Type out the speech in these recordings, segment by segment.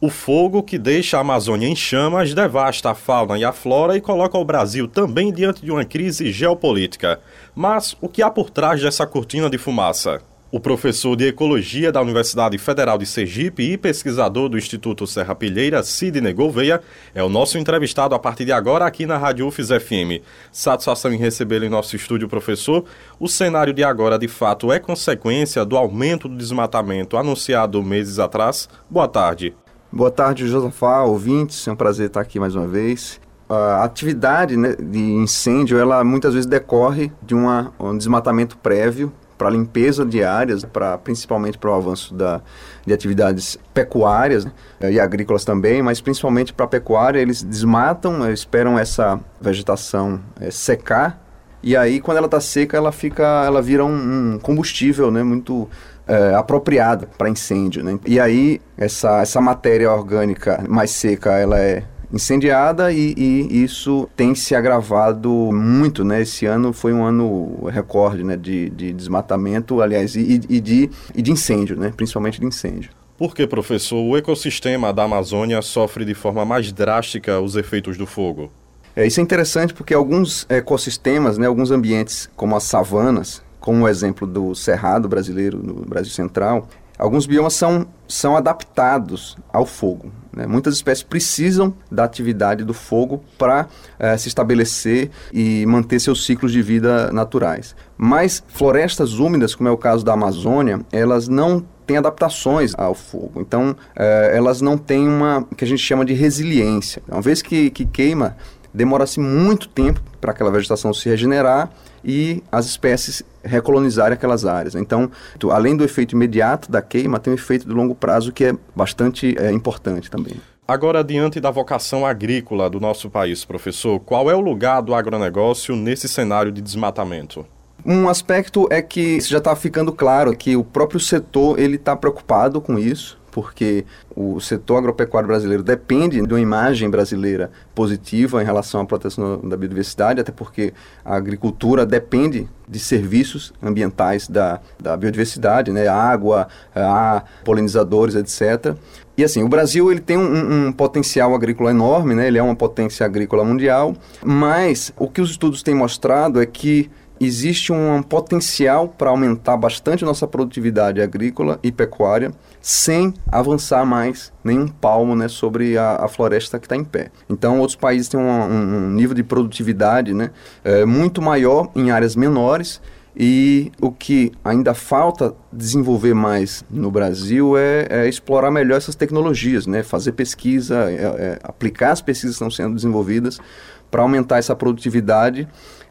O fogo que deixa a Amazônia em chamas devasta a fauna e a flora e coloca o Brasil também diante de uma crise geopolítica. Mas o que há por trás dessa cortina de fumaça? O professor de Ecologia da Universidade Federal de Sergipe e pesquisador do Instituto Serra Pilheira, Sidney Gouveia, é o nosso entrevistado a partir de agora aqui na Rádio UFES FM. Satisfação em recebê-lo em nosso estúdio, professor. O cenário de agora, de fato, é consequência do aumento do desmatamento anunciado meses atrás? Boa tarde. Boa tarde, Josafá, ouvintes. É um prazer estar aqui mais uma vez. A atividade né, de incêndio, ela muitas vezes decorre de uma, um desmatamento prévio para limpeza de áreas, para principalmente para o avanço da, de atividades pecuárias né, e agrícolas também, mas principalmente para a pecuária, eles desmatam, esperam essa vegetação é, secar e aí quando ela está seca, ela fica, ela vira um, um combustível, né, muito é, apropriado para incêndio, né? E aí essa essa matéria orgânica mais seca, ela é incendiada e, e, isso tem se agravado muito, né? Esse ano foi um ano recorde, né? De, de desmatamento, aliás, e, e, de, e de incêndio, né? Principalmente de incêndio. Por que, professor, o ecossistema da Amazônia sofre de forma mais drástica os efeitos do fogo? É, isso é interessante porque alguns ecossistemas, né, alguns ambientes, como as savanas, como o exemplo do Cerrado brasileiro, no Brasil Central, alguns biomas são, são adaptados ao fogo. Né? Muitas espécies precisam da atividade do fogo para eh, se estabelecer e manter seus ciclos de vida naturais. Mas florestas úmidas, como é o caso da Amazônia, elas não têm adaptações ao fogo. Então, eh, elas não têm uma que a gente chama de resiliência. Uma vez que, que queima, demora-se muito tempo para aquela vegetação se regenerar e as espécies recolonizarem aquelas áreas. Então, além do efeito imediato da queima, tem um efeito de longo prazo que é bastante é, importante também. Agora, diante da vocação agrícola do nosso país, professor, qual é o lugar do agronegócio nesse cenário de desmatamento? Um aspecto é que já está ficando claro que o próprio setor ele está preocupado com isso porque o setor agropecuário brasileiro depende de uma imagem brasileira positiva em relação à proteção da biodiversidade, até porque a agricultura depende de serviços ambientais da, da biodiversidade, né? água, ar, polinizadores, etc. E assim, o Brasil ele tem um, um, potencial agrícola enorme, né? ele é uma potência agrícola mundial, mas o que os estudos têm mostrado é que existe um potencial para aumentar bastante nossa produtividade agrícola e pecuária sem avançar mais nenhum palmo né, sobre a, a floresta que está em pé. Então, outros países têm um, um nível de produtividade né, é, muito maior em áreas menores e o que ainda falta desenvolver mais no Brasil é, é explorar melhor essas tecnologias, né? fazer pesquisa, é, é, aplicar as pesquisas que estão sendo desenvolvidas para aumentar essa produtividade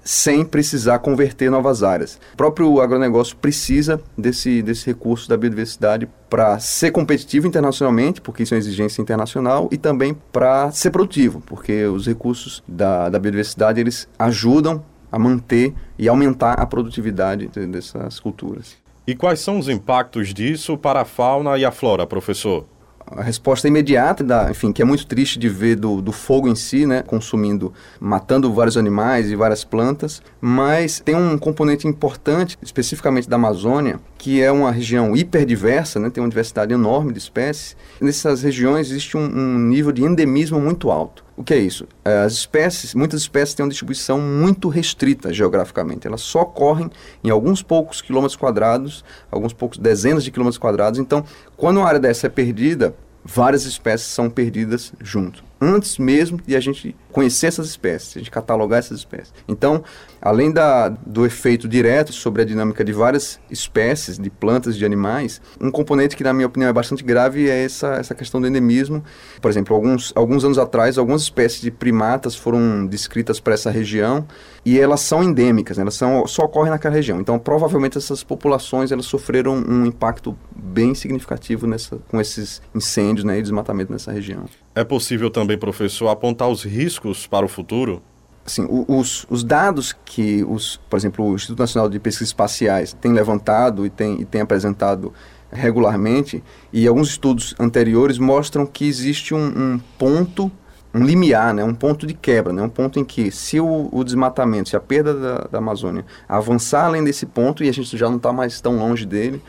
sem precisar converter novas áreas. O próprio agronegócio precisa desse, desse recurso da biodiversidade para ser competitivo internacionalmente, porque isso é uma exigência internacional, e também para ser produtivo, porque os recursos da, da biodiversidade eles ajudam a manter e aumentar a produtividade dessas culturas. E quais são os impactos disso para a fauna e a flora, professor? A resposta imediata, da, enfim, que é muito triste de ver do, do fogo em si, né, consumindo, matando vários animais e várias plantas, mas tem um componente importante, especificamente da Amazônia, que é uma região hiperdiversa, né, tem uma diversidade enorme de espécies. Nessas regiões existe um, um nível de endemismo muito alto. O que é isso? É, as espécies, muitas espécies têm uma distribuição muito restrita geograficamente. Elas só ocorrem em alguns poucos quilômetros quadrados, alguns poucos dezenas de quilômetros quadrados. Então, quando uma área dessa é perdida, várias espécies são perdidas junto antes mesmo de a gente conhecer essas espécies, a gente catalogar essas espécies. Então, além da, do efeito direto sobre a dinâmica de várias espécies, de plantas, de animais, um componente que, na minha opinião, é bastante grave é essa, essa questão do endemismo. Por exemplo, alguns, alguns anos atrás, algumas espécies de primatas foram descritas para essa região e elas são endêmicas, né? elas são, só ocorrem naquela região. Então, provavelmente, essas populações elas sofreram um impacto bem significativo nessa, com esses incêndios né, e desmatamento nessa região. É possível também, professor, apontar os riscos para o futuro? Sim, os, os dados que, os, por exemplo, o Instituto Nacional de Pesquisas Espaciais tem levantado e tem, e tem apresentado regularmente, e alguns estudos anteriores mostram que existe um, um ponto, um limiar, né, um ponto de quebra, né, um ponto em que se o, o desmatamento, se a perda da, da Amazônia avançar além desse ponto, e a gente já não está mais tão longe dele,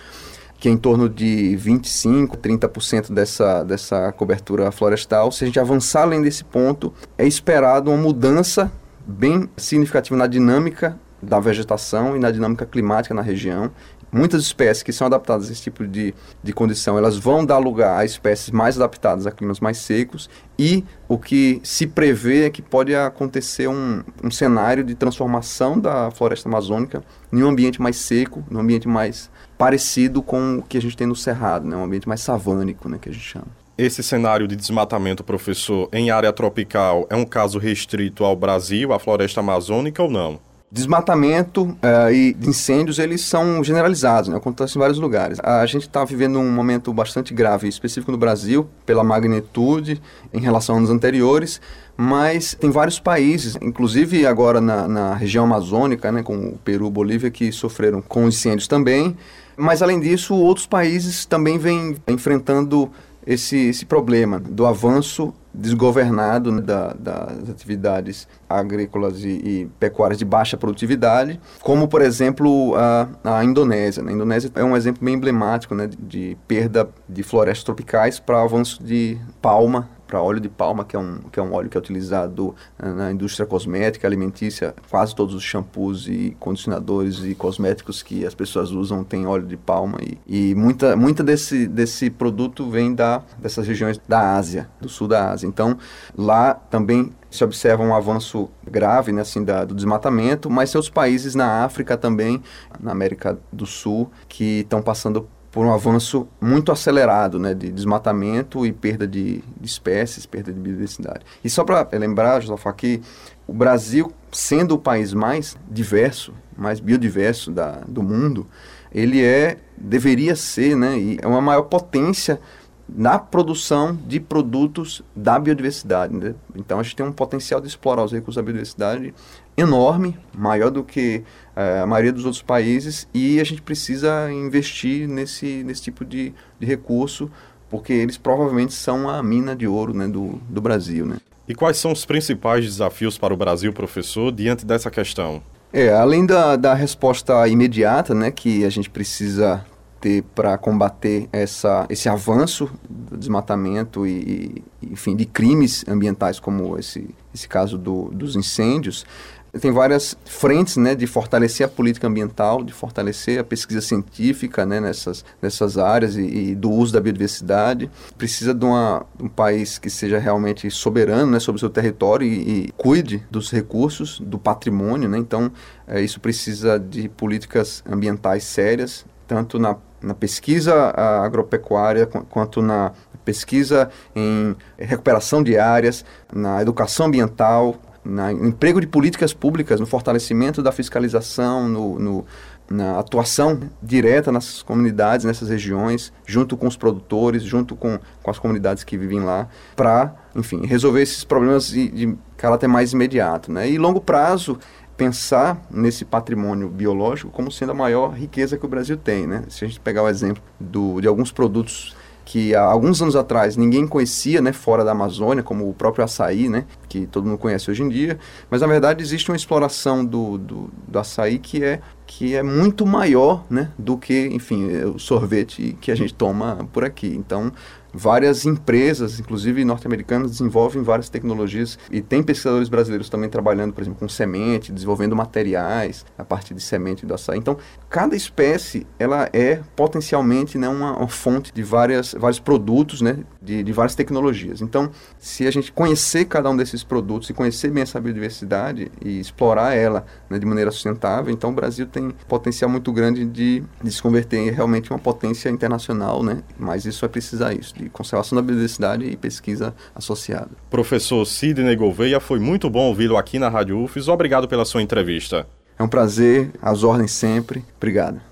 que é em torno de 25, 30% dessa, dessa cobertura florestal. Se a gente avançar além desse ponto, é esperado uma mudança bem significativa na dinâmica da vegetação e na dinâmica climática na região. Muitas espécies que são adaptadas a esse tipo de, de condição, elas vão dar lugar a espécies mais adaptadas a climas mais secos e o que se prevê é que pode acontecer um, um cenário de transformação da floresta amazônica em um ambiente mais seco, num ambiente mais parecido com o que a gente tem no Cerrado, né? um ambiente mais savânico, né, que a gente chama. Esse cenário de desmatamento, professor, em área tropical é um caso restrito ao Brasil, à floresta amazônica ou não? Desmatamento uh, e incêndios, eles são generalizados, né? acontecem em vários lugares. A gente está vivendo um momento bastante grave, específico no Brasil, pela magnitude em relação a anos anteriores, mas tem vários países, inclusive agora na, na região amazônica, né, com o Peru, Bolívia, que sofreram com incêndios também. Mas, além disso, outros países também vêm enfrentando esse, esse problema do avanço desgovernado né, da, das atividades agrícolas e, e, pecuárias de baixa produtividade, como, por exemplo, a, a Indonésia. Né? A Indonésia é um exemplo bem emblemático né, de, de perda de florestas tropicais para avanço de palma para óleo de palma, que é, um, que é um óleo que é utilizado eh, na indústria cosmética, alimentícia. Quase todos os shampoos e condicionadores e cosméticos que as pessoas usam têm óleo de palma. E, e muita, muita desse, desse produto vem da, dessas regiões da Ásia, do sul da Ásia. Então, lá também se observa um avanço grave né, assim, da, do desmatamento, mas outros países na África também, na América do Sul, que estão passando por um avanço muito acelerado né, de desmatamento e perda de, de espécies, perda de biodiversidade. E só para lembrar, Josafá, que o Brasil, sendo o país mais diverso, mais biodiverso da, do mundo, ele é, deveria ser, né, e é uma maior potência na produção de produtos da biodiversidade. Né? Então a gente tem um potencial de explorar os recursos da biodiversidade enorme, maior do que uh, a maioria dos outros países, e a gente precisa investir nesse, nesse tipo de, de recurso, porque eles provavelmente são a mina de ouro né, do, do Brasil. Né? E quais são os principais desafios para o Brasil, professor, diante dessa questão? É, além da, da resposta imediata, né, que a gente precisa ter para combater essa, esse avanço do desmatamento e, enfim, de crimes ambientais como esse, esse caso do, dos incêndios, tem várias frentes né, de fortalecer a política ambiental, de fortalecer a pesquisa científica né, nessas, nessas áreas e, e do uso da biodiversidade. Precisa de, uma, um país que seja realmente soberano né, sobre o seu território e, e cuide dos recursos, do patrimônio. Né? Então, é, isso precisa de políticas ambientais sérias, tanto na na pesquisa agropecuária quanto na pesquisa em recuperação de áreas, na educação ambiental, no emprego de políticas públicas, no fortalecimento da fiscalização, no, no, na atuação direta nas comunidades, nessas regiões, junto com os produtores, junto com, com as comunidades que vivem lá, para, enfim, resolver esses problemas de, de caráter mais imediato. Né? E longo prazo, pensar nesse patrimônio biológico como sendo a maior riqueza que o Brasil tem, né? Se a gente pegar o exemplo do, de alguns produtos que há alguns anos atrás ninguém conhecia, né, fora da Amazônia, como o próprio açaí, né, que todo mundo conhece hoje em dia, mas na verdade existe uma exploração do, do, do açaí que é que é muito maior, né, do que, enfim, o sorvete que a gente toma por aqui. Então, várias empresas, inclusive norte-americanas, desenvolvem várias tecnologias e tem pesquisadores brasileiros também trabalhando, por exemplo, com semente, desenvolvendo materiais a partir de semente do açaí. Então, cada espécie ela é potencialmente né, uma, uma fonte de várias, vários produtos, né, de, de, várias tecnologias. Então, se a gente conhecer cada um desses produtos e conhecer bem essa biodiversidade e explorar ela né, de maneira sustentável, então o Brasil tem potencial muito grande de, de se converter em realmente uma potência internacional, né? Mas isso vai precisar isso de conservação da biodiversidade e pesquisa associada. Professor Sidney Gouveia, foi muito bom ouvi-lo aqui na Rádio UFES. Obrigado pela sua entrevista. É um prazer, às ordens sempre. Obrigado.